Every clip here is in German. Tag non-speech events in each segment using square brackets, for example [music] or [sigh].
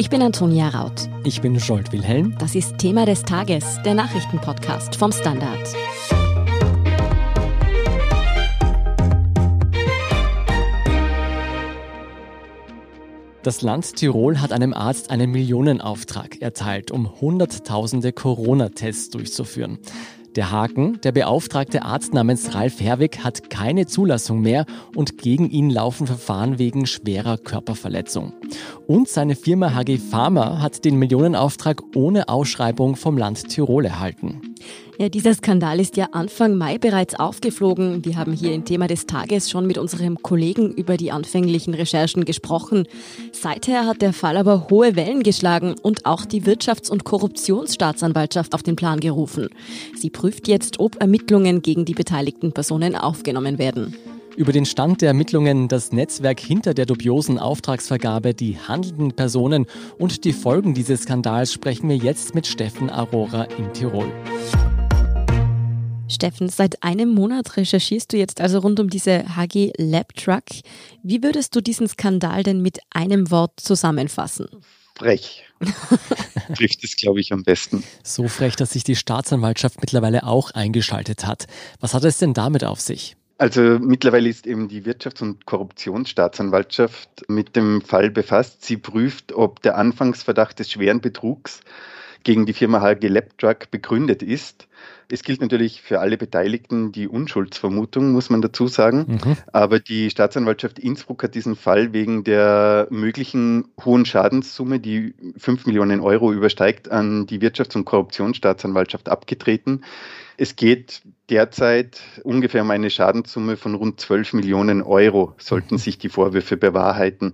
Ich bin Antonia Raut. Ich bin Scholt Wilhelm. Das ist Thema des Tages, der Nachrichtenpodcast vom Standard. Das Land Tirol hat einem Arzt einen Millionenauftrag erteilt, um Hunderttausende Corona-Tests durchzuführen. Der Haken, der beauftragte Arzt namens Ralf Herwig hat keine Zulassung mehr und gegen ihn laufen Verfahren wegen schwerer Körperverletzung. Und seine Firma HG Pharma hat den Millionenauftrag ohne Ausschreibung vom Land Tirol erhalten. Ja, dieser Skandal ist ja Anfang Mai bereits aufgeflogen. Wir haben hier im Thema des Tages schon mit unserem Kollegen über die anfänglichen Recherchen gesprochen. Seither hat der Fall aber hohe Wellen geschlagen und auch die Wirtschafts- und Korruptionsstaatsanwaltschaft auf den Plan gerufen. Sie prüft jetzt, ob Ermittlungen gegen die beteiligten Personen aufgenommen werden. Über den Stand der Ermittlungen, das Netzwerk hinter der dubiosen Auftragsvergabe, die handelnden Personen und die Folgen dieses Skandals sprechen wir jetzt mit Steffen Aurora in Tirol. Steffen, seit einem Monat recherchierst du jetzt also rund um diese HG Lab Truck. Wie würdest du diesen Skandal denn mit einem Wort zusammenfassen? Frech. [laughs] Trifft es, glaube ich, am besten. So frech, dass sich die Staatsanwaltschaft mittlerweile auch eingeschaltet hat. Was hat es denn damit auf sich? Also mittlerweile ist eben die Wirtschafts- und Korruptionsstaatsanwaltschaft mit dem Fall befasst. Sie prüft, ob der Anfangsverdacht des schweren Betrugs gegen die Firma HG Labtruck begründet ist. Es gilt natürlich für alle Beteiligten die Unschuldsvermutung, muss man dazu sagen. Mhm. Aber die Staatsanwaltschaft Innsbruck hat diesen Fall wegen der möglichen hohen Schadenssumme, die 5 Millionen Euro übersteigt, an die Wirtschafts- und Korruptionsstaatsanwaltschaft abgetreten. Es geht derzeit ungefähr um eine Schadenssumme von rund 12 Millionen Euro, sollten mhm. sich die Vorwürfe bewahrheiten,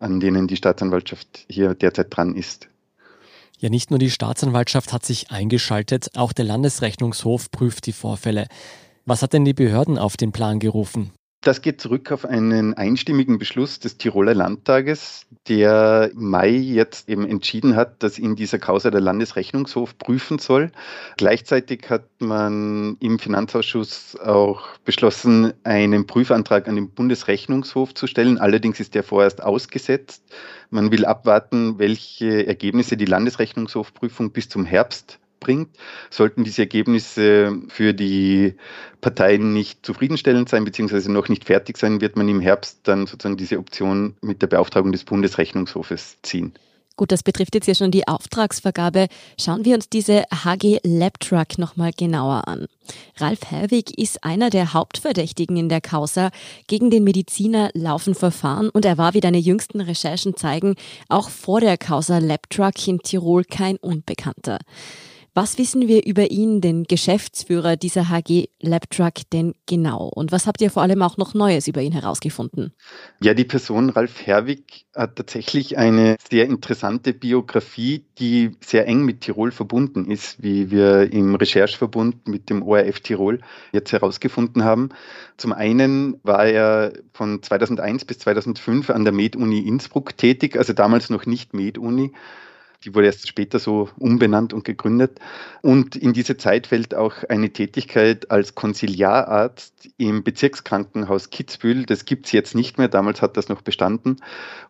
an denen die Staatsanwaltschaft hier derzeit dran ist. Ja, nicht nur die Staatsanwaltschaft hat sich eingeschaltet, auch der Landesrechnungshof prüft die Vorfälle. Was hat denn die Behörden auf den Plan gerufen? Das geht zurück auf einen einstimmigen Beschluss des Tiroler Landtages, der Mai jetzt eben entschieden hat, dass in dieser Causa der Landesrechnungshof prüfen soll. Gleichzeitig hat man im Finanzausschuss auch beschlossen, einen Prüfantrag an den Bundesrechnungshof zu stellen. Allerdings ist der vorerst ausgesetzt. Man will abwarten, welche Ergebnisse die Landesrechnungshofprüfung bis zum Herbst bringt. Sollten diese Ergebnisse für die Parteien nicht zufriedenstellend sein, beziehungsweise noch nicht fertig sein, wird man im Herbst dann sozusagen diese Option mit der Beauftragung des Bundesrechnungshofes ziehen. Gut, das betrifft jetzt ja schon die Auftragsvergabe. Schauen wir uns diese HG Labtruck nochmal genauer an. Ralf Herwig ist einer der Hauptverdächtigen in der Causa. Gegen den Mediziner laufen Verfahren und er war, wie deine jüngsten Recherchen zeigen, auch vor der Causa Labtruck in Tirol kein Unbekannter. Was wissen wir über ihn, den Geschäftsführer dieser HG Labtruck, denn genau? Und was habt ihr vor allem auch noch Neues über ihn herausgefunden? Ja, die Person Ralf Herwig hat tatsächlich eine sehr interessante Biografie, die sehr eng mit Tirol verbunden ist, wie wir im Rechercheverbund mit dem ORF Tirol jetzt herausgefunden haben. Zum einen war er von 2001 bis 2005 an der Med-Uni Innsbruck tätig, also damals noch nicht Med-Uni die wurde erst später so umbenannt und gegründet. Und in diese Zeit fällt auch eine Tätigkeit als Konsiliararzt im Bezirkskrankenhaus Kitzbühel. Das gibt es jetzt nicht mehr, damals hat das noch bestanden.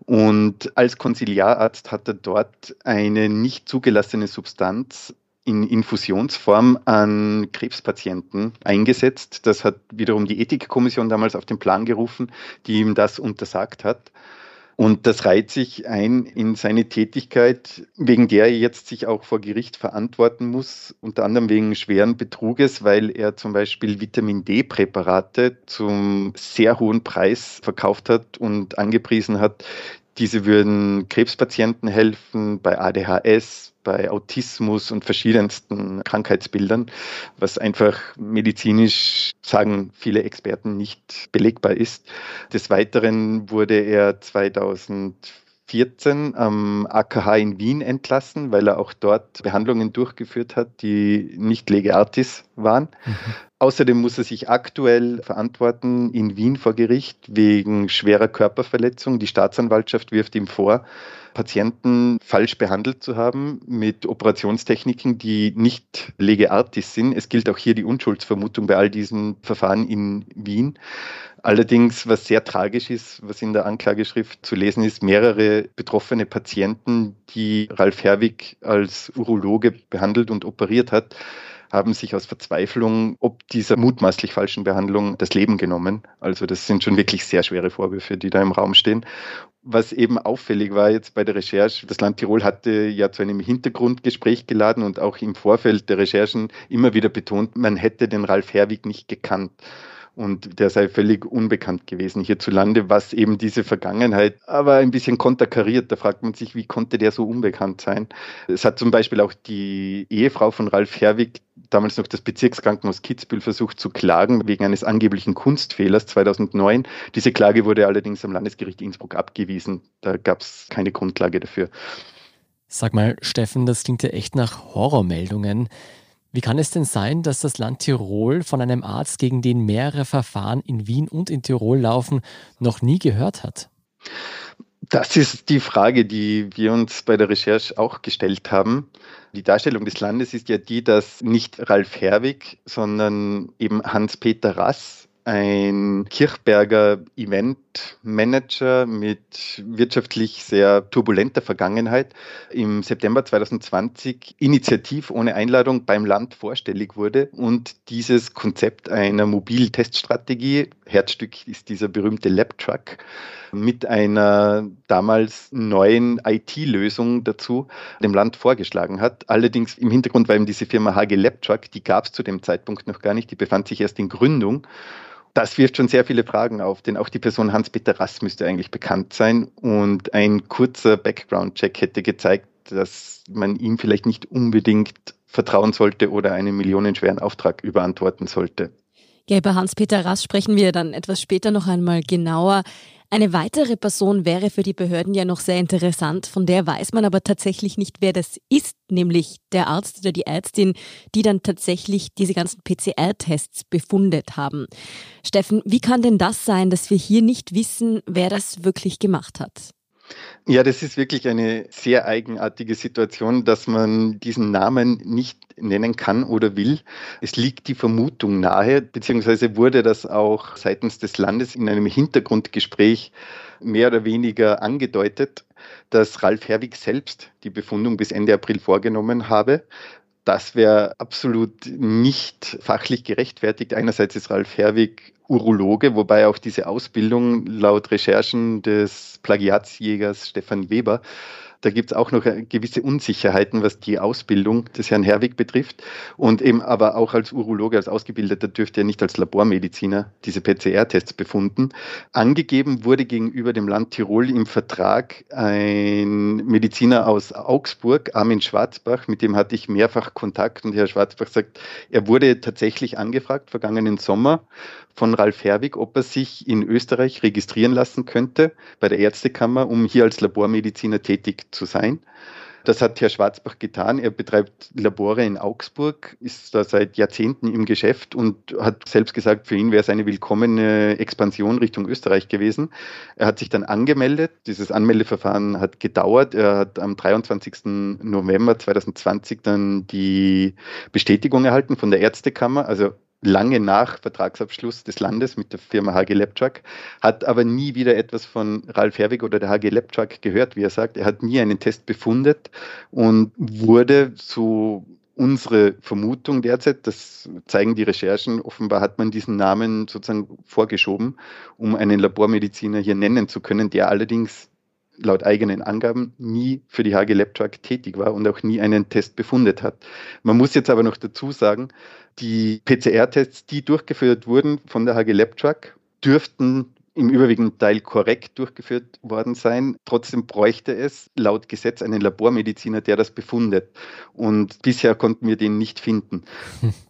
Und als Konsiliararzt hat er dort eine nicht zugelassene Substanz in Infusionsform an Krebspatienten eingesetzt. Das hat wiederum die Ethikkommission damals auf den Plan gerufen, die ihm das untersagt hat. Und das reiht sich ein in seine Tätigkeit, wegen der er jetzt sich auch vor Gericht verantworten muss, unter anderem wegen schweren Betruges, weil er zum Beispiel Vitamin D-Präparate zum sehr hohen Preis verkauft hat und angepriesen hat, diese würden Krebspatienten helfen bei ADHS, bei Autismus und verschiedensten Krankheitsbildern, was einfach medizinisch, sagen viele Experten, nicht belegbar ist. Des Weiteren wurde er 2014 am AKH in Wien entlassen, weil er auch dort Behandlungen durchgeführt hat, die nicht lege artis waren. Mhm. Außerdem muss er sich aktuell verantworten in Wien vor Gericht wegen schwerer Körperverletzung. Die Staatsanwaltschaft wirft ihm vor, Patienten falsch behandelt zu haben mit Operationstechniken, die nicht lege artis sind. Es gilt auch hier die Unschuldsvermutung bei all diesen Verfahren in Wien. Allerdings, was sehr tragisch ist, was in der Anklageschrift zu lesen ist, mehrere betroffene Patienten, die Ralf Herwig als Urologe behandelt und operiert hat, haben sich aus Verzweiflung ob dieser mutmaßlich falschen Behandlung das Leben genommen. Also das sind schon wirklich sehr schwere Vorwürfe, die da im Raum stehen. Was eben auffällig war jetzt bei der Recherche, das Land Tirol hatte ja zu einem Hintergrundgespräch geladen und auch im Vorfeld der Recherchen immer wieder betont, man hätte den Ralf Herwig nicht gekannt und der sei völlig unbekannt gewesen hierzulande, was eben diese Vergangenheit aber ein bisschen konterkariert. Da fragt man sich, wie konnte der so unbekannt sein? Es hat zum Beispiel auch die Ehefrau von Ralf Herwig, damals noch das Bezirkskrankenhaus Kitzbühel, versucht zu klagen wegen eines angeblichen Kunstfehlers 2009. Diese Klage wurde allerdings am Landesgericht Innsbruck abgewiesen. Da gab es keine Grundlage dafür. Sag mal, Steffen, das klingt ja echt nach Horrormeldungen. Wie kann es denn sein, dass das Land Tirol von einem Arzt, gegen den mehrere Verfahren in Wien und in Tirol laufen, noch nie gehört hat? Das ist die Frage, die wir uns bei der Recherche auch gestellt haben. Die Darstellung des Landes ist ja die, dass nicht Ralf Herwig, sondern eben Hans-Peter Rass ein Kirchberger Eventmanager mit wirtschaftlich sehr turbulenter Vergangenheit im September 2020 initiativ ohne Einladung beim Land vorstellig wurde und dieses Konzept einer mobilen Teststrategie, Herzstück ist dieser berühmte Lab-Truck, mit einer damals neuen IT-Lösung dazu dem Land vorgeschlagen hat. Allerdings im Hintergrund war eben diese Firma HG Lab-Truck, die gab es zu dem Zeitpunkt noch gar nicht, die befand sich erst in Gründung das wirft schon sehr viele Fragen auf, denn auch die Person Hans-Peter Rass müsste eigentlich bekannt sein. Und ein kurzer Background-Check hätte gezeigt, dass man ihm vielleicht nicht unbedingt vertrauen sollte oder einen millionenschweren Auftrag überantworten sollte. Ja, über Hans-Peter Rass sprechen wir dann etwas später noch einmal genauer. Eine weitere Person wäre für die Behörden ja noch sehr interessant, von der weiß man aber tatsächlich nicht, wer das ist, nämlich der Arzt oder die Ärztin, die dann tatsächlich diese ganzen PCR-Tests befundet haben. Steffen, wie kann denn das sein, dass wir hier nicht wissen, wer das wirklich gemacht hat? Ja, das ist wirklich eine sehr eigenartige Situation, dass man diesen Namen nicht nennen kann oder will. Es liegt die Vermutung nahe, beziehungsweise wurde das auch seitens des Landes in einem Hintergrundgespräch mehr oder weniger angedeutet, dass Ralf Herwig selbst die Befundung bis Ende April vorgenommen habe. Das wäre absolut nicht fachlich gerechtfertigt. Einerseits ist Ralf Herwig Urologe, wobei auch diese Ausbildung laut Recherchen des Plagiatsjägers Stefan Weber da gibt es auch noch gewisse Unsicherheiten, was die Ausbildung des Herrn Herwig betrifft. Und eben aber auch als Urologe, als Ausgebildeter dürfte er nicht als Labormediziner diese PCR-Tests befunden. Angegeben wurde gegenüber dem Land Tirol im Vertrag ein Mediziner aus Augsburg, Armin Schwarzbach, mit dem hatte ich mehrfach Kontakt und Herr Schwarzbach sagt, er wurde tatsächlich angefragt vergangenen Sommer von Ralf Herwig, ob er sich in Österreich registrieren lassen könnte bei der Ärztekammer, um hier als Labormediziner tätig zu sein. Das hat Herr Schwarzbach getan. Er betreibt Labore in Augsburg, ist da seit Jahrzehnten im Geschäft und hat selbst gesagt, für ihn wäre es eine willkommene Expansion Richtung Österreich gewesen. Er hat sich dann angemeldet. Dieses Anmeldeverfahren hat gedauert. Er hat am 23. November 2020 dann die Bestätigung erhalten von der Ärztekammer. Also lange nach Vertragsabschluss des Landes mit der Firma HG Lepchak, hat aber nie wieder etwas von Ralf Herwig oder der HG Lepchak gehört, wie er sagt. Er hat nie einen Test befundet und wurde so unsere Vermutung derzeit, das zeigen die Recherchen, offenbar hat man diesen Namen sozusagen vorgeschoben, um einen Labormediziner hier nennen zu können, der allerdings laut eigenen Angaben nie für die HG Labtrack tätig war und auch nie einen Test befundet hat. Man muss jetzt aber noch dazu sagen, die PCR-Tests, die durchgeführt wurden von der HG Labtrack, dürften im überwiegenden Teil korrekt durchgeführt worden sein. Trotzdem bräuchte es laut Gesetz einen Labormediziner, der das befundet. Und bisher konnten wir den nicht finden. [laughs]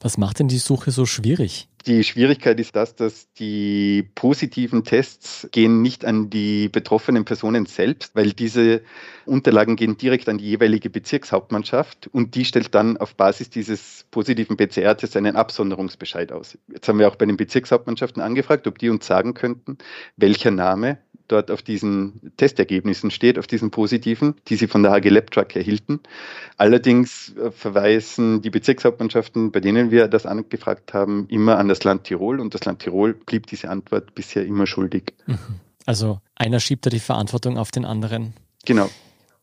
Was macht denn die Suche so schwierig? Die Schwierigkeit ist das, dass die positiven Tests gehen nicht an die betroffenen Personen selbst, weil diese Unterlagen gehen direkt an die jeweilige Bezirkshauptmannschaft und die stellt dann auf Basis dieses positiven PCR-Tests einen Absonderungsbescheid aus. Jetzt haben wir auch bei den Bezirkshauptmannschaften angefragt, ob die uns sagen könnten, welcher Name dort auf diesen Testergebnissen steht, auf diesen positiven, die sie von der HG Lab Truck erhielten. Allerdings äh, verweisen die Bezirkshauptmannschaften, bei denen wir das angefragt haben, immer an das Land Tirol und das Land Tirol blieb diese Antwort bisher immer schuldig. Mhm. Also einer schiebt da die Verantwortung auf den anderen. Genau.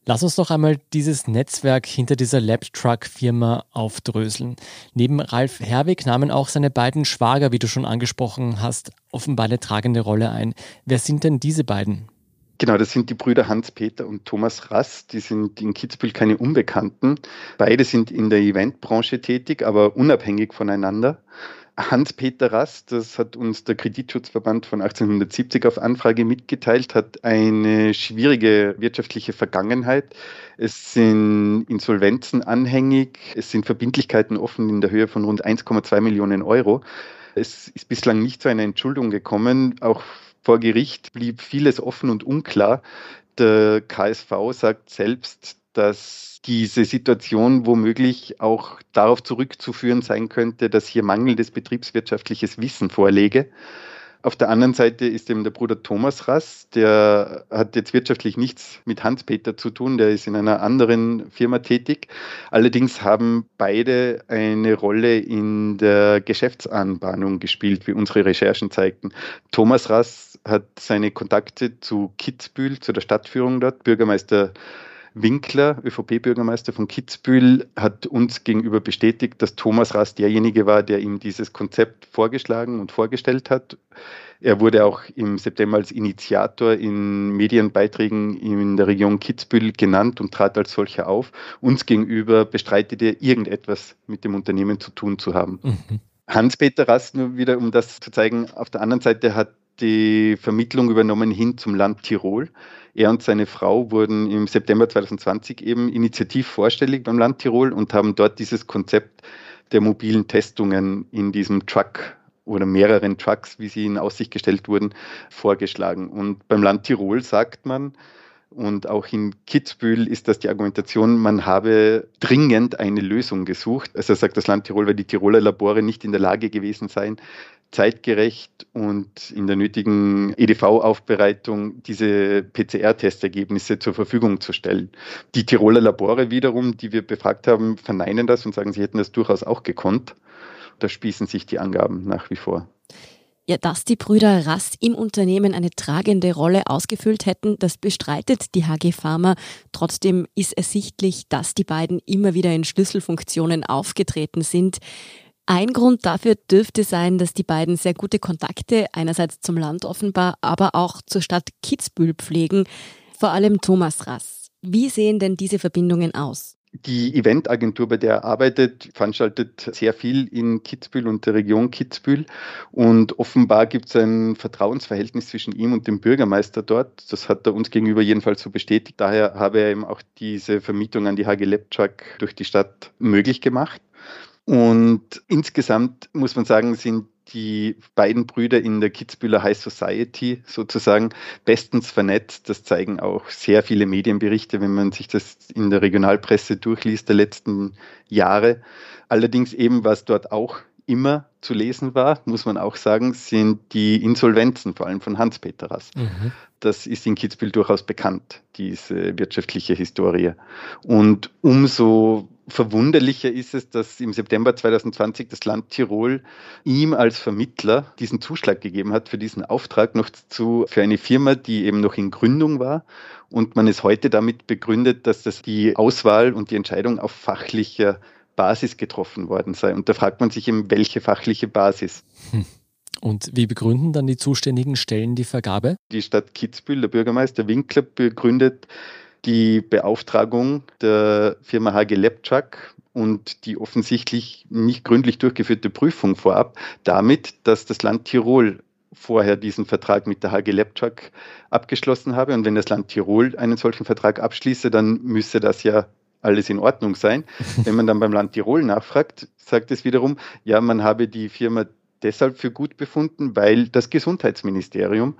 Lass uns doch einmal dieses Netzwerk hinter dieser Labtruck-Firma aufdröseln. Neben Ralf Herwig nahmen auch seine beiden Schwager, wie du schon angesprochen hast, offenbar eine tragende Rolle ein. Wer sind denn diese beiden? Genau, das sind die Brüder Hans-Peter und Thomas Rass. Die sind in Kitzbühel keine Unbekannten. Beide sind in der Eventbranche tätig, aber unabhängig voneinander. Hans-Peter Rast, das hat uns der Kreditschutzverband von 1870 auf Anfrage mitgeteilt, hat eine schwierige wirtschaftliche Vergangenheit. Es sind Insolvenzen anhängig, es sind Verbindlichkeiten offen in der Höhe von rund 1,2 Millionen Euro. Es ist bislang nicht zu einer Entschuldung gekommen. Auch vor Gericht blieb vieles offen und unklar. Der KSV sagt selbst, dass diese Situation womöglich auch darauf zurückzuführen sein könnte, dass hier mangelndes betriebswirtschaftliches Wissen vorläge. Auf der anderen Seite ist eben der Bruder Thomas Rass, der hat jetzt wirtschaftlich nichts mit Hans-Peter zu tun, der ist in einer anderen Firma tätig. Allerdings haben beide eine Rolle in der Geschäftsanbahnung gespielt, wie unsere Recherchen zeigten. Thomas Rass hat seine Kontakte zu Kitzbühel, zu der Stadtführung dort. Bürgermeister Winkler, ÖVP-Bürgermeister von Kitzbühel, hat uns gegenüber bestätigt, dass Thomas Rass derjenige war, der ihm dieses Konzept vorgeschlagen und vorgestellt hat. Er wurde auch im September als Initiator in Medienbeiträgen in der Region Kitzbühel genannt und trat als solcher auf. Uns gegenüber bestreitet er irgendetwas mit dem Unternehmen zu tun zu haben. Mhm. Hans-Peter Rass, nur wieder um das zu zeigen, auf der anderen Seite hat die Vermittlung übernommen hin zum Land Tirol. Er und seine Frau wurden im September 2020 eben initiativ vorstellig beim Land Tirol und haben dort dieses Konzept der mobilen Testungen in diesem Truck oder mehreren Trucks, wie sie in Aussicht gestellt wurden, vorgeschlagen. Und beim Land Tirol sagt man, und auch in Kitzbühel ist das die Argumentation, man habe dringend eine Lösung gesucht. Also sagt das Land Tirol, weil die Tiroler Labore nicht in der Lage gewesen seien, zeitgerecht und in der nötigen EDV-Aufbereitung diese PCR-Testergebnisse zur Verfügung zu stellen. Die Tiroler Labore wiederum, die wir befragt haben, verneinen das und sagen, sie hätten das durchaus auch gekonnt. Da spießen sich die Angaben nach wie vor. Ja, dass die Brüder Rast im Unternehmen eine tragende Rolle ausgefüllt hätten, das bestreitet die HG Pharma. Trotzdem ist ersichtlich, dass die beiden immer wieder in Schlüsselfunktionen aufgetreten sind. Ein Grund dafür dürfte sein, dass die beiden sehr gute Kontakte einerseits zum Land offenbar, aber auch zur Stadt Kitzbühel pflegen, vor allem Thomas Rass. Wie sehen denn diese Verbindungen aus? Die Eventagentur, bei der er arbeitet, veranstaltet sehr viel in Kitzbühel und der Region Kitzbühel. Und offenbar gibt es ein Vertrauensverhältnis zwischen ihm und dem Bürgermeister dort. Das hat er uns gegenüber jedenfalls so bestätigt. Daher habe er eben auch diese Vermietung an die HG Lepczak durch die Stadt möglich gemacht. Und insgesamt muss man sagen, sind die beiden Brüder in der Kitzbühler High Society sozusagen bestens vernetzt. Das zeigen auch sehr viele Medienberichte, wenn man sich das in der Regionalpresse durchliest der letzten Jahre. Allerdings eben, was dort auch immer zu lesen war, muss man auch sagen, sind die Insolvenzen, vor allem von Hans-Peter Rass. Mhm. Das ist in Kitzbühel durchaus bekannt, diese wirtschaftliche Historie. Und umso verwunderlicher ist es, dass im September 2020 das Land Tirol ihm als Vermittler diesen Zuschlag gegeben hat für diesen Auftrag noch zu, für eine Firma, die eben noch in Gründung war. Und man ist heute damit begründet, dass das die Auswahl und die Entscheidung auf fachlicher Basis getroffen worden sei. Und da fragt man sich eben, welche fachliche Basis. Hm. Und wie begründen dann die zuständigen Stellen die Vergabe? Die Stadt Kitzbühel, der Bürgermeister Winkler, begründet die Beauftragung der Firma HG Lepczak und die offensichtlich nicht gründlich durchgeführte Prüfung vorab damit, dass das Land Tirol vorher diesen Vertrag mit der HG Lepczak abgeschlossen habe. Und wenn das Land Tirol einen solchen Vertrag abschließe, dann müsse das ja alles in Ordnung sein. [laughs] Wenn man dann beim Land Tirol nachfragt, sagt es wiederum, ja, man habe die Firma deshalb für gut befunden, weil das Gesundheitsministerium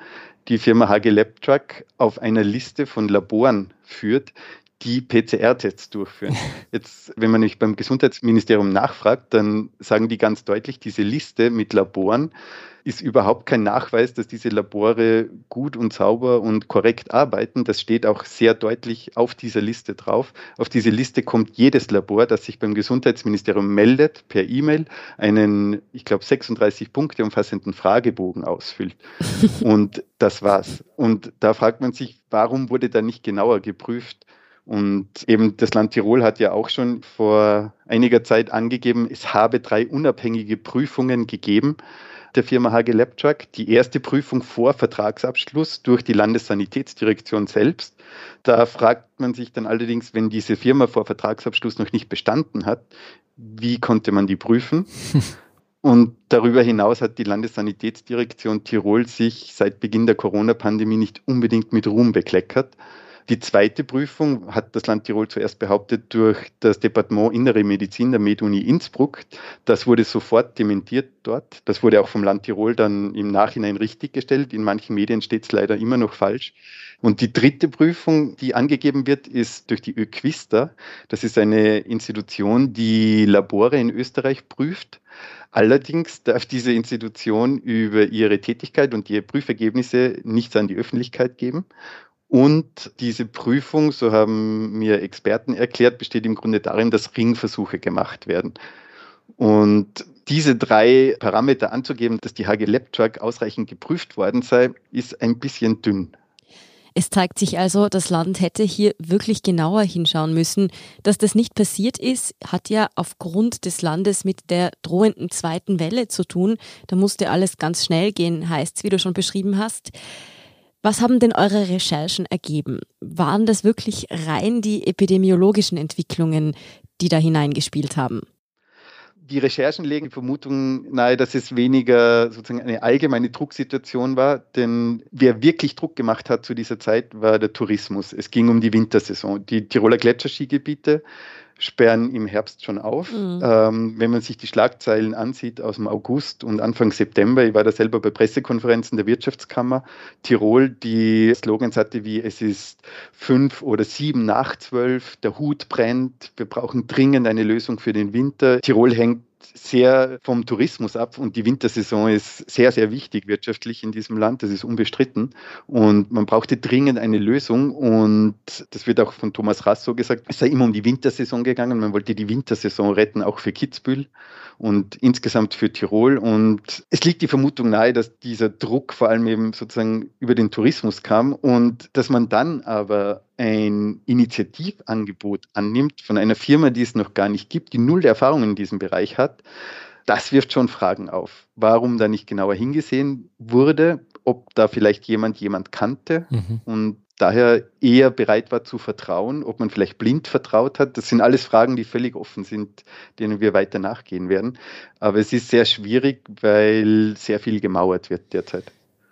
die Firma HG Labtruck auf einer Liste von Laboren führt, die PCR-Tests durchführen. [laughs] Jetzt, wenn man nicht beim Gesundheitsministerium nachfragt, dann sagen die ganz deutlich, diese Liste mit Laboren ist überhaupt kein Nachweis, dass diese Labore gut und sauber und korrekt arbeiten. Das steht auch sehr deutlich auf dieser Liste drauf. Auf diese Liste kommt jedes Labor, das sich beim Gesundheitsministerium meldet, per E-Mail, einen, ich glaube, 36 Punkte umfassenden Fragebogen ausfüllt. [laughs] und das war's. Und da fragt man sich, warum wurde da nicht genauer geprüft? Und eben das Land Tirol hat ja auch schon vor einiger Zeit angegeben, es habe drei unabhängige Prüfungen gegeben der Firma HG Labtruck. Die erste Prüfung vor Vertragsabschluss durch die Landessanitätsdirektion selbst. Da fragt man sich dann allerdings, wenn diese Firma vor Vertragsabschluss noch nicht bestanden hat, wie konnte man die prüfen? [laughs] Und darüber hinaus hat die Landessanitätsdirektion Tirol sich seit Beginn der Corona-Pandemie nicht unbedingt mit Ruhm bekleckert. Die zweite Prüfung hat das Land Tirol zuerst behauptet durch das Departement Innere Medizin der MedUni Innsbruck. Das wurde sofort dementiert dort. Das wurde auch vom Land Tirol dann im Nachhinein richtiggestellt. In manchen Medien steht es leider immer noch falsch. Und die dritte Prüfung, die angegeben wird, ist durch die ÖQUISTA. Das ist eine Institution, die Labore in Österreich prüft. Allerdings darf diese Institution über ihre Tätigkeit und ihre Prüfergebnisse nichts an die Öffentlichkeit geben. Und diese Prüfung, so haben mir Experten erklärt, besteht im Grunde darin, dass Ringversuche gemacht werden. Und diese drei Parameter anzugeben, dass die HG Labtruck ausreichend geprüft worden sei, ist ein bisschen dünn. Es zeigt sich also, das Land hätte hier wirklich genauer hinschauen müssen. Dass das nicht passiert ist, hat ja aufgrund des Landes mit der drohenden zweiten Welle zu tun. Da musste alles ganz schnell gehen, heißt es, wie du schon beschrieben hast. Was haben denn eure Recherchen ergeben? Waren das wirklich rein die epidemiologischen Entwicklungen, die da hineingespielt haben? Die Recherchen legen die Vermutung nahe, dass es weniger sozusagen eine allgemeine Drucksituation war, denn wer wirklich Druck gemacht hat zu dieser Zeit, war der Tourismus. Es ging um die Wintersaison. Die Tiroler Gletscherskigebiete sperren im Herbst schon auf. Mhm. Ähm, wenn man sich die Schlagzeilen ansieht aus dem August und Anfang September, ich war da selber bei Pressekonferenzen der Wirtschaftskammer Tirol, die Slogans hatte wie es ist fünf oder sieben nach zwölf, der Hut brennt, wir brauchen dringend eine Lösung für den Winter. Tirol hängt sehr vom Tourismus ab und die Wintersaison ist sehr, sehr wichtig wirtschaftlich in diesem Land, das ist unbestritten. Und man brauchte dringend eine Lösung und das wird auch von Thomas Rass so gesagt, es sei immer um die Wintersaison gegangen, man wollte die Wintersaison retten, auch für Kitzbühel und insgesamt für Tirol. Und es liegt die Vermutung nahe, dass dieser Druck vor allem eben sozusagen über den Tourismus kam und dass man dann aber ein Initiativangebot annimmt von einer Firma, die es noch gar nicht gibt, die null Erfahrung in diesem Bereich hat, das wirft schon Fragen auf. Warum da nicht genauer hingesehen wurde, ob da vielleicht jemand jemand kannte mhm. und daher eher bereit war zu vertrauen, ob man vielleicht blind vertraut hat. Das sind alles Fragen, die völlig offen sind, denen wir weiter nachgehen werden. Aber es ist sehr schwierig, weil sehr viel gemauert wird derzeit.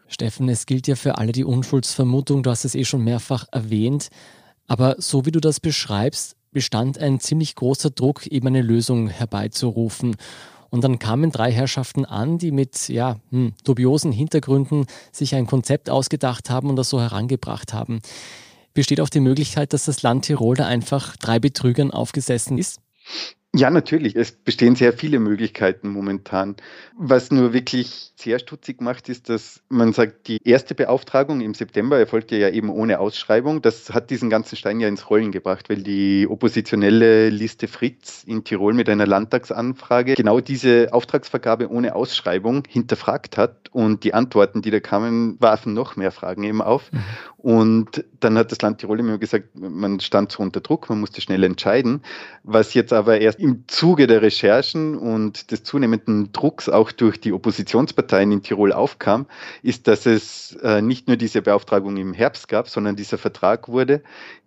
Steffen, es gilt ja für alle die Unschuldsvermutung, du hast es eh schon mehrfach erwähnt, aber so wie du das beschreibst, bestand ein ziemlich großer Druck, eben eine Lösung herbeizurufen. Und dann kamen drei Herrschaften an, die mit ja, hm, dubiosen Hintergründen sich ein Konzept ausgedacht haben und das so herangebracht haben. Besteht auch die Möglichkeit, dass das Land Tirol da einfach drei Betrügern aufgesessen ist? Ja, natürlich. Es bestehen sehr viele Möglichkeiten momentan. Was nur wirklich sehr stutzig macht, ist, dass man sagt, die erste Beauftragung im September erfolgte ja eben ohne Ausschreibung. Das hat diesen ganzen Stein ja ins Rollen gebracht, weil die oppositionelle Liste Fritz in Tirol mit einer Landtagsanfrage genau diese Auftragsvergabe ohne Ausschreibung hinterfragt hat und die Antworten, die da kamen, warfen noch mehr Fragen eben auf. Mhm. Und dann hat das Land Tirol immer gesagt, man stand so unter Druck, man musste schnell entscheiden. Was jetzt aber erst im Zuge der Recherchen und des zunehmenden Drucks auch durch die Oppositionsparteien in Tirol aufkam, ist, dass es äh, nicht nur diese Beauftragung im Herbst gab, sondern dieser Vertrag wurde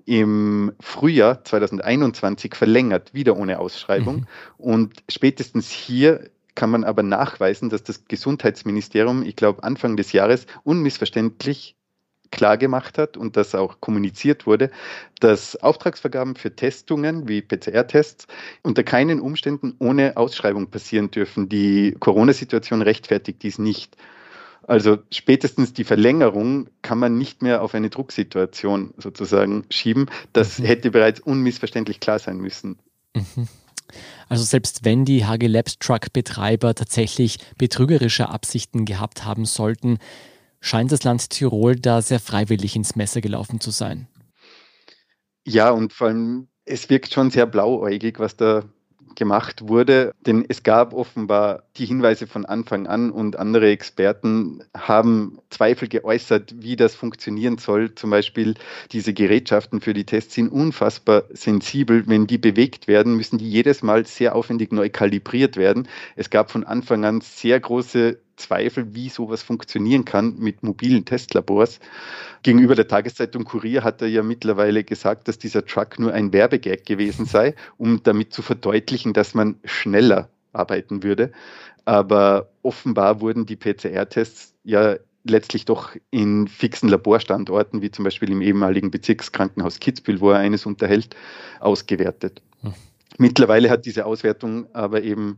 im Frühjahr 2021 verlängert, wieder ohne Ausschreibung. Mhm. Und spätestens hier kann man aber nachweisen, dass das Gesundheitsministerium, ich glaube Anfang des Jahres, unmissverständlich klar gemacht hat und das auch kommuniziert wurde, dass Auftragsvergaben für Testungen wie PCR-Tests unter keinen Umständen ohne Ausschreibung passieren dürfen. Die Corona-Situation rechtfertigt dies nicht. Also spätestens die Verlängerung kann man nicht mehr auf eine Drucksituation sozusagen schieben. Das mhm. hätte bereits unmissverständlich klar sein müssen. Mhm. Also selbst wenn die HG Labs Truck Betreiber tatsächlich betrügerische Absichten gehabt haben sollten, scheint das Land Tirol da sehr freiwillig ins Messer gelaufen zu sein. Ja, und vor allem, es wirkt schon sehr blauäugig, was da gemacht wurde, denn es gab offenbar die Hinweise von Anfang an und andere Experten haben Zweifel geäußert, wie das funktionieren soll. Zum Beispiel diese Gerätschaften für die Tests sind unfassbar sensibel. Wenn die bewegt werden, müssen die jedes Mal sehr aufwendig neu kalibriert werden. Es gab von Anfang an sehr große Zweifel, wie sowas funktionieren kann mit mobilen Testlabors. Gegenüber der Tageszeitung Kurier hat er ja mittlerweile gesagt, dass dieser Truck nur ein Werbegag gewesen sei, um damit zu verdeutlichen, dass man schneller arbeiten würde. Aber offenbar wurden die PCR-Tests ja letztlich doch in fixen Laborstandorten, wie zum Beispiel im ehemaligen Bezirkskrankenhaus Kitzbühel, wo er eines unterhält, ausgewertet. Hm. Mittlerweile hat diese Auswertung aber eben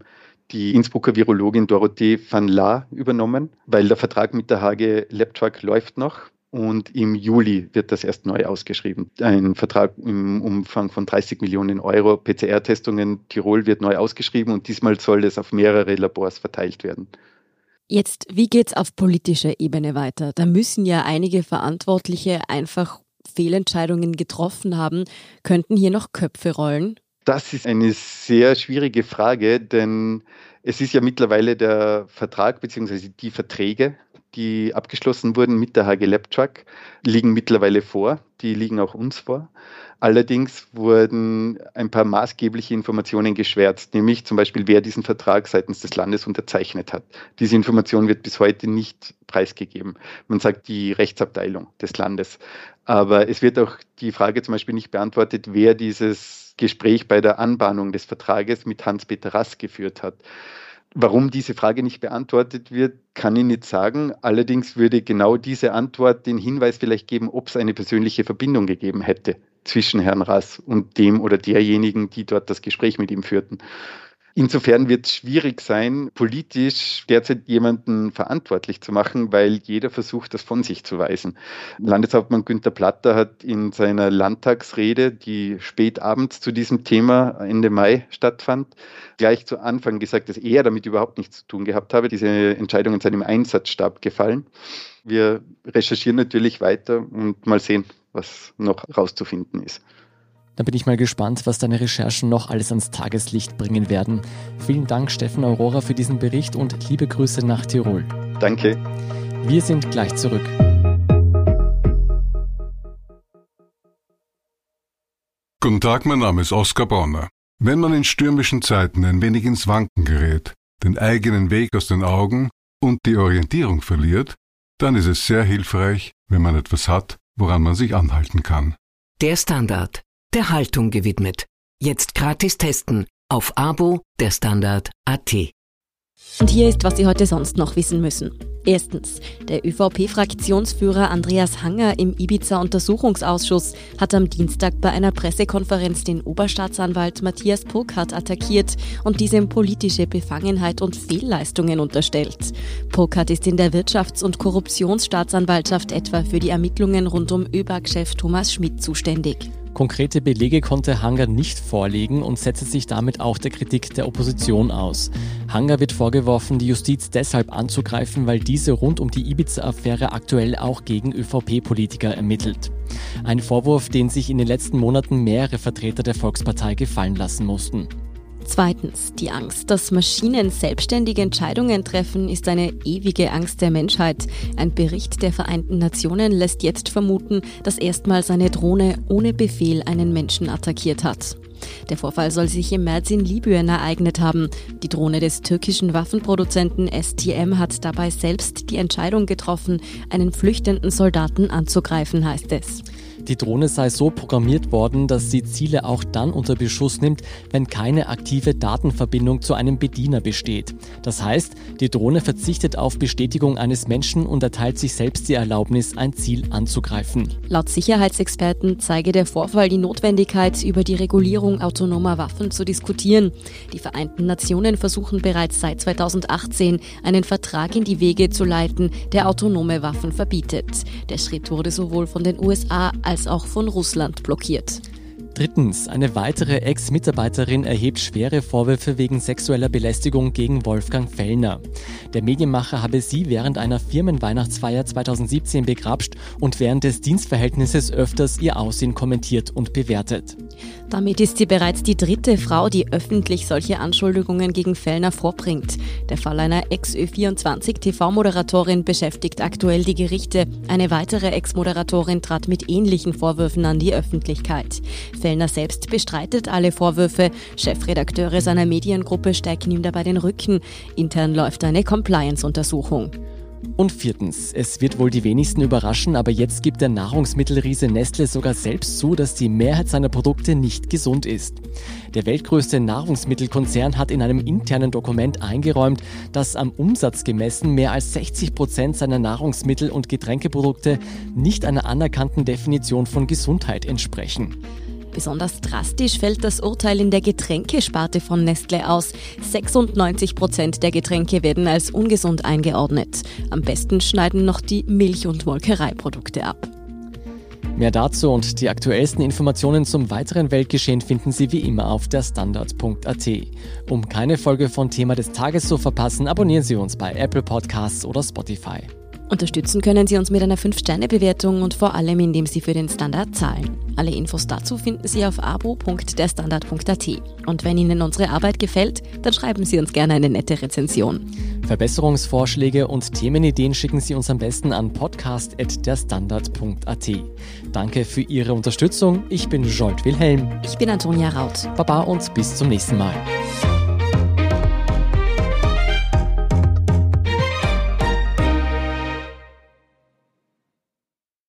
die Innsbrucker Virologin Dorothee van La übernommen, weil der Vertrag mit der HG Labtruck läuft noch. Und im Juli wird das erst neu ausgeschrieben. Ein Vertrag im Umfang von 30 Millionen Euro. PCR-Testungen Tirol wird neu ausgeschrieben und diesmal soll es auf mehrere Labors verteilt werden. Jetzt, wie geht es auf politischer Ebene weiter? Da müssen ja einige Verantwortliche einfach Fehlentscheidungen getroffen haben. Könnten hier noch Köpfe rollen? Das ist eine sehr schwierige Frage, denn es ist ja mittlerweile der Vertrag bzw. die Verträge, die abgeschlossen wurden mit der HG Labtruck, liegen mittlerweile vor. Die liegen auch uns vor. Allerdings wurden ein paar maßgebliche Informationen geschwärzt, nämlich zum Beispiel, wer diesen Vertrag seitens des Landes unterzeichnet hat. Diese Information wird bis heute nicht preisgegeben. Man sagt die Rechtsabteilung des Landes. Aber es wird auch die Frage zum Beispiel nicht beantwortet, wer dieses Gespräch bei der Anbahnung des Vertrages mit Hans-Peter Rass geführt hat. Warum diese Frage nicht beantwortet wird, kann ich nicht sagen. Allerdings würde genau diese Antwort den Hinweis vielleicht geben, ob es eine persönliche Verbindung gegeben hätte zwischen Herrn Rass und dem oder derjenigen, die dort das Gespräch mit ihm führten. Insofern wird es schwierig sein, politisch derzeit jemanden verantwortlich zu machen, weil jeder versucht, das von sich zu weisen. Landeshauptmann Günter Platter hat in seiner Landtagsrede, die spät abends zu diesem Thema Ende Mai stattfand, gleich zu Anfang gesagt, dass er damit überhaupt nichts zu tun gehabt habe. Diese Entscheidung in seinem Einsatzstab gefallen. Wir recherchieren natürlich weiter und mal sehen, was noch rauszufinden ist. Da bin ich mal gespannt, was deine Recherchen noch alles ans Tageslicht bringen werden. Vielen Dank, Steffen Aurora, für diesen Bericht und liebe Grüße nach Tirol. Danke. Wir sind gleich zurück. Guten Tag, mein Name ist Oskar Bonner. Wenn man in stürmischen Zeiten ein wenig ins Wanken gerät, den eigenen Weg aus den Augen und die Orientierung verliert, dann ist es sehr hilfreich, wenn man etwas hat, woran man sich anhalten kann. Der Standard der Haltung gewidmet. Jetzt gratis testen auf Abo der Standard AT. Und hier ist, was Sie heute sonst noch wissen müssen. Erstens, der ÖVP-Fraktionsführer Andreas Hanger im Ibiza-Untersuchungsausschuss hat am Dienstag bei einer Pressekonferenz den Oberstaatsanwalt Matthias Pokart attackiert und diesem politische Befangenheit und Fehlleistungen unterstellt. Pokart ist in der Wirtschafts- und Korruptionsstaatsanwaltschaft etwa für die Ermittlungen rund um ÖBAG-Chef Thomas Schmidt zuständig. Konkrete Belege konnte Hanger nicht vorlegen und setzte sich damit auch der Kritik der Opposition aus. Hanger wird vorgeworfen, die Justiz deshalb anzugreifen, weil diese rund um die Ibiza-Affäre aktuell auch gegen ÖVP-Politiker ermittelt. Ein Vorwurf, den sich in den letzten Monaten mehrere Vertreter der Volkspartei gefallen lassen mussten. Zweitens, die Angst, dass Maschinen selbstständige Entscheidungen treffen, ist eine ewige Angst der Menschheit. Ein Bericht der Vereinten Nationen lässt jetzt vermuten, dass erstmals eine Drohne ohne Befehl einen Menschen attackiert hat. Der Vorfall soll sich im März in Libyen ereignet haben. Die Drohne des türkischen Waffenproduzenten STM hat dabei selbst die Entscheidung getroffen, einen flüchtenden Soldaten anzugreifen, heißt es. Die Drohne sei so programmiert worden, dass sie Ziele auch dann unter Beschuss nimmt, wenn keine aktive Datenverbindung zu einem Bediener besteht. Das heißt, die Drohne verzichtet auf Bestätigung eines Menschen und erteilt sich selbst die Erlaubnis, ein Ziel anzugreifen. Laut Sicherheitsexperten zeige der Vorfall die Notwendigkeit, über die Regulierung autonomer Waffen zu diskutieren. Die Vereinten Nationen versuchen bereits seit 2018 einen Vertrag in die Wege zu leiten, der autonome Waffen verbietet. Der Schritt wurde sowohl von den USA als auch von Russland blockiert. Drittens, eine weitere Ex-Mitarbeiterin erhebt schwere Vorwürfe wegen sexueller Belästigung gegen Wolfgang Fellner. Der Medienmacher habe sie während einer Firmenweihnachtsfeier 2017 begrapscht und während des Dienstverhältnisses öfters ihr Aussehen kommentiert und bewertet. Damit ist sie bereits die dritte Frau, die öffentlich solche Anschuldigungen gegen Fellner vorbringt. Der Fall einer Ex-Ö24 TV-Moderatorin beschäftigt aktuell die Gerichte. Eine weitere Ex-Moderatorin trat mit ähnlichen Vorwürfen an die Öffentlichkeit. Fellner selbst bestreitet alle Vorwürfe. Chefredakteure seiner Mediengruppe steigen ihm dabei den Rücken. Intern läuft eine Compliance-Untersuchung. Und viertens, es wird wohl die wenigsten überraschen, aber jetzt gibt der Nahrungsmittelriese Nestle sogar selbst zu, dass die Mehrheit seiner Produkte nicht gesund ist. Der weltgrößte Nahrungsmittelkonzern hat in einem internen Dokument eingeräumt, dass am Umsatz gemessen mehr als 60 Prozent seiner Nahrungsmittel- und Getränkeprodukte nicht einer anerkannten Definition von Gesundheit entsprechen. Besonders drastisch fällt das Urteil in der Getränkesparte von Nestle aus. 96 Prozent der Getränke werden als ungesund eingeordnet. Am besten schneiden noch die Milch- und Molkereiprodukte ab. Mehr dazu und die aktuellsten Informationen zum weiteren Weltgeschehen finden Sie wie immer auf der Standard.at. Um keine Folge von Thema des Tages zu verpassen, abonnieren Sie uns bei Apple Podcasts oder Spotify. Unterstützen können Sie uns mit einer 5-Sterne-Bewertung und vor allem, indem Sie für den Standard zahlen. Alle Infos dazu finden Sie auf abo.derstandard.at. Und wenn Ihnen unsere Arbeit gefällt, dann schreiben Sie uns gerne eine nette Rezension. Verbesserungsvorschläge und Themenideen schicken Sie uns am besten an podcast.derstandard.at. Danke für Ihre Unterstützung. Ich bin Jolt Wilhelm. Ich bin Antonia Raut. Baba und bis zum nächsten Mal.